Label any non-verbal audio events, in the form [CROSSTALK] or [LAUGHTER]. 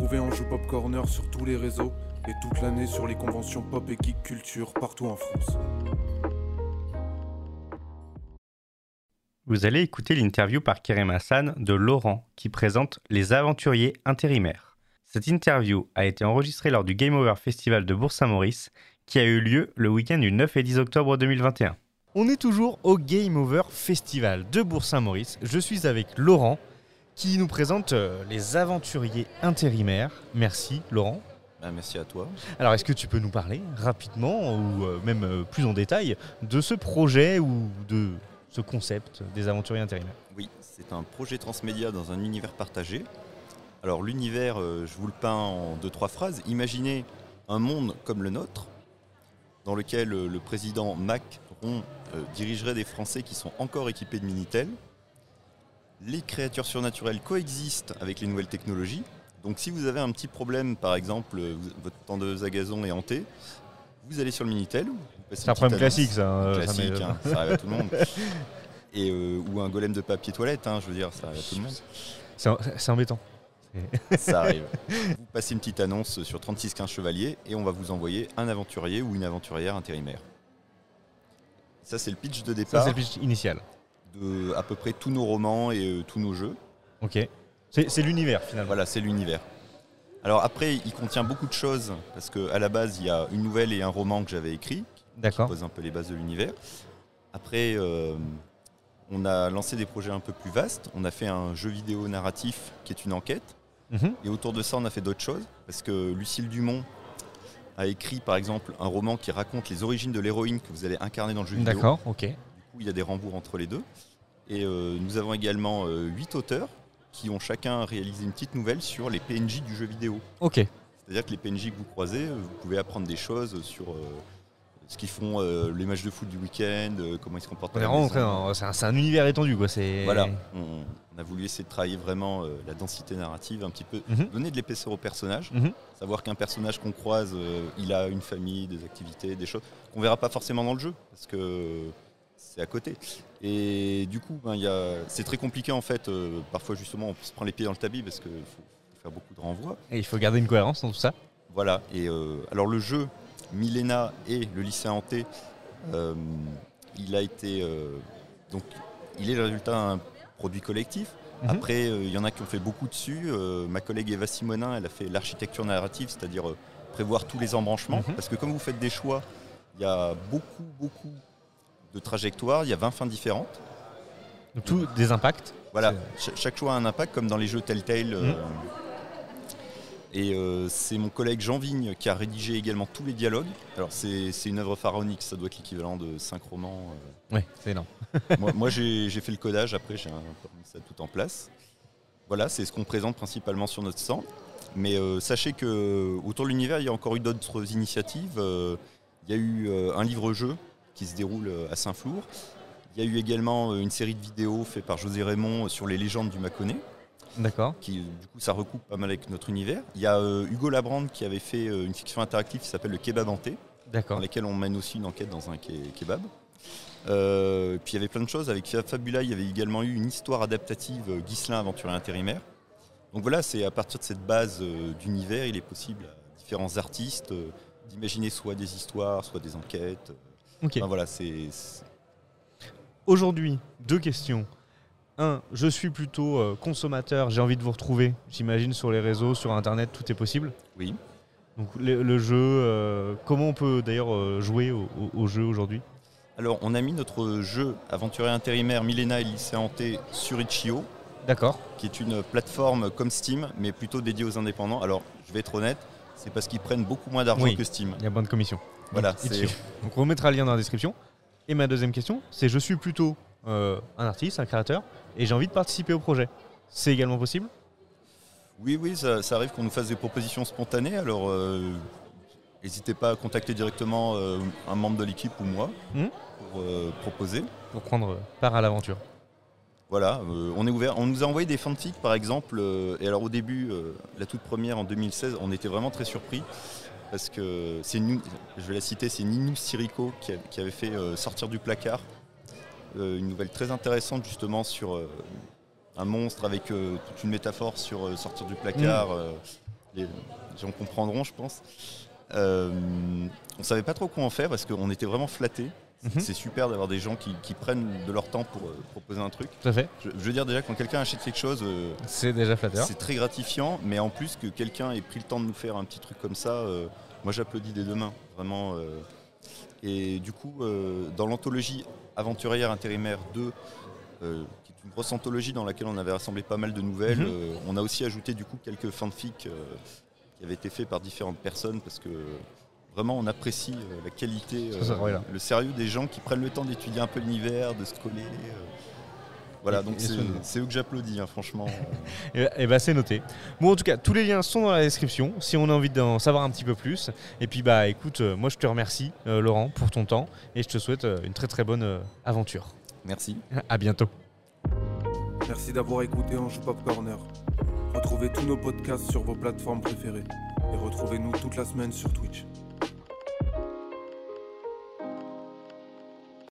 retrouver en Joue Pop Corner sur tous les réseaux et toute l'année sur les conventions pop et geek culture partout en France. Vous allez écouter l'interview par Kerem Hassan de Laurent qui présente Les Aventuriers Intérimaires. Cette interview a été enregistrée lors du Game Over Festival de Bourg-Saint-Maurice qui a eu lieu le week-end du 9 et 10 octobre 2021. On est toujours au Game Over Festival de Bourg-Saint-Maurice. Je suis avec Laurent qui nous présente euh, les aventuriers intérimaires. Merci Laurent. Bah, merci à toi. Alors est-ce que tu peux nous parler rapidement ou euh, même euh, plus en détail de ce projet ou de ce concept des aventuriers intérimaires? Oui, c'est un projet transmédia dans un univers partagé. Alors l'univers, je vous le peins en deux, trois phrases. Imaginez un monde comme le nôtre, dans lequel le président Macron dirigerait des Français qui sont encore équipés de Minitel les créatures surnaturelles coexistent avec les nouvelles technologies. Donc si vous avez un petit problème, par exemple, votre tendeuse à gazon est hantée, vous allez sur le Minitel. C'est un problème classique ça. Classique, ça, hein, ça, arrive à tout le monde. Et, euh, ou un golem de papier toilette, hein, je veux dire, ça arrive à tout le monde. C'est embêtant. ça arrive. [LAUGHS] Vous passez une petite annonce sur 3615 Chevaliers et on va vous envoyer un aventurier ou une aventurière intérimaire. Ça, c'est le pitch de départ. Ça, c'est le pitch initial de à peu près tous nos romans et euh, tous nos jeux. Ok. C'est l'univers finalement. Voilà, c'est l'univers. Alors après, il contient beaucoup de choses parce qu'à la base, il y a une nouvelle et un roman que j'avais écrit qui pose un peu les bases de l'univers. Après, euh, on a lancé des projets un peu plus vastes. On a fait un jeu vidéo narratif qui est une enquête. Mhm. Et autour de ça, on a fait d'autres choses parce que Lucille Dumont a écrit par exemple un roman qui raconte les origines de l'héroïne que vous allez incarner dans le jeu vidéo. D'accord, ok il y a des rembours entre les deux. Et euh, nous avons également euh, huit auteurs qui ont chacun réalisé une petite nouvelle sur les PNJ du jeu vidéo. Ok. C'est-à-dire que les PNJ que vous croisez, euh, vous pouvez apprendre des choses sur ce qu'ils font les matchs de foot du week-end, comment ils se comportent. C'est un, univers étendu, quoi. Voilà. On, a voulu essayer de travailler vraiment la densité narrative, un petit peu, mhm. donner de l'épaisseur au personnage, mhm. savoir qu'un personnage qu'on croise, il a une famille, des activités, des choses qu'on verra pas forcément dans le jeu, parce que c'est à côté. Et du coup, ben, c'est très compliqué en fait. Euh, parfois, justement, on se prend les pieds dans le tabi parce qu'il faut, faire beaucoup de renvois. Et il faut garder une cohérence dans tout ça. Voilà. Et euh, alors, le jeu Milena et le lycée hanté, euh, il a été. donc, il est le résultat d'un produit collectif. Mhm. Après, il y en a qui ont fait beaucoup dessus. ma collègue Eva Simonin, elle a fait l'architecture narrative, c'est-à-dire prévoir tous les embranchements. Mhm. Parce que comme vous faites des choix, il y a beaucoup, beaucoup de trajectoire, il y a 20 fins différentes. Donc, tout des impacts Voilà, chaque choix a un impact, comme dans les jeux Telltale. Euh, mhm. et euh, c'est mon collègue Jean Vigne qui a rédigé également tous les dialogues. Alors c'est une œuvre pharaonique, ça doit être l'équivalent de 5 romans. Euh. Oui, c'est énorme. [LAUGHS] moi, j'ai fait le codage, après j'ai mis ça tout en place. Voilà, c'est ce qu'on présente principalement sur notre stand. Mais sachez que autour de l'univers, il y a encore eu d'autres initiatives. il y a eu un livre-jeu qui se déroule euh, à Saint-Flour. Il y a eu également euh, une série de vidéos faites par José Raymond euh, sur les légendes du Mâconnais. D'accord. Qui, du coup, ça recoupe pas mal avec notre univers. Il y a Hugo Labrande qui avait fait une fiction interactive qui s'appelle Le Kebab Hanté. D'accord. Dans laquelle on mène aussi une enquête dans un kebab. puis il y avait plein de choses. Avec Fabula, il y avait également eu une histoire adaptative Ghislain aventurier intérimaire. Donc voilà, c'est à partir de cette base d'univers, il est possible à différents artistes d'imaginer soit des histoires, soit des enquêtes. Voilà, c'est. Aujourd'hui, deux questions. Un, je suis plutôt euh, consommateur, j'ai envie de vous retrouver. J'imagine sur les réseaux, sur Internet, tout est possible. Oui. Donc le, jeu, euh, comment on peut d'ailleurs euh, jouer au, jeu aujourd'hui? Alors on a mis notre jeu aventurier intérimaire Milena et lycée hanté sur Itch.io. D'accord. Qui est une plateforme comme Steam, mais plutôt dédiée aux indépendants. Alors je vais être honnête, c'est parce qu'ils prennent beaucoup moins d'argent que Steam. Il y a bonne commission. Voilà. [LAUGHS] Donc, on mettra le lien dans la description. Et ma deuxième question, c'est je suis plutôt euh, un artiste, un créateur, et j'ai envie de participer au projet. C'est également possible? Oui, oui, ça, arrive qu'on nous fasse des propositions spontanées. Alors, euh, n'hésitez pas à contacter directement euh, un membre de l'équipe ou moi hmm? pour proposer. Pour prendre part à l'aventure. Voilà, on est ouvert. On nous a envoyé des fanfics par exemple. et alors au début, la toute première en 2016, on était vraiment très surpris parce que c'est je vais la citer, c'est Ninou Sirico qui, avait fait euh, Sortir du placard, euh, une nouvelle très intéressante justement sur euh, un monstre avec toute une métaphore sur Sortir du placard. Mm. les gens comprendront, je pense. On savait pas trop quoi en faire parce qu'on était vraiment flattés. Mhm. C'est super d'avoir des gens qui, qui prennent de leur temps pour euh, proposer un truc. Tout à fait. Je, je veux dire déjà quand quelqu'un achète quelque chose, euh, C'est déjà flatteur. c'est très gratifiant, mais en plus que quelqu'un ait pris le temps de nous faire un petit truc comme ça, euh, moi j'applaudis des deux mains, vraiment. et du coup, dans l'anthologie Aventurière Intérimaire 2, euh, qui est une grosse anthologie dans laquelle on avait rassemblé pas mal de nouvelles, Mhm. on a aussi ajouté du coup quelques fanfics qui avaient été faits par différentes personnes parce que vraiment on apprécie euh, la qualité, Ça, là. le sérieux des gens qui prennent le temps d'étudier un peu l'univers, de se coller. euh. Voilà, Et- donc c'est eux que j'applaudis, hein, franchement. Et, et bah c'est noté. Bon en tout cas tous les liens sont dans la description si on a envie d'en savoir un petit peu plus. Et puis bah écoute, euh, moi je te remercie euh, Laurent pour ton temps et je te souhaite euh, une très très bonne euh, aventure. Merci. À bientôt. Merci d'avoir écouté Ange Pop Corner. Retrouvez tous nos podcasts sur vos plateformes préférées et retrouvez-nous toute la semaine sur Twitch.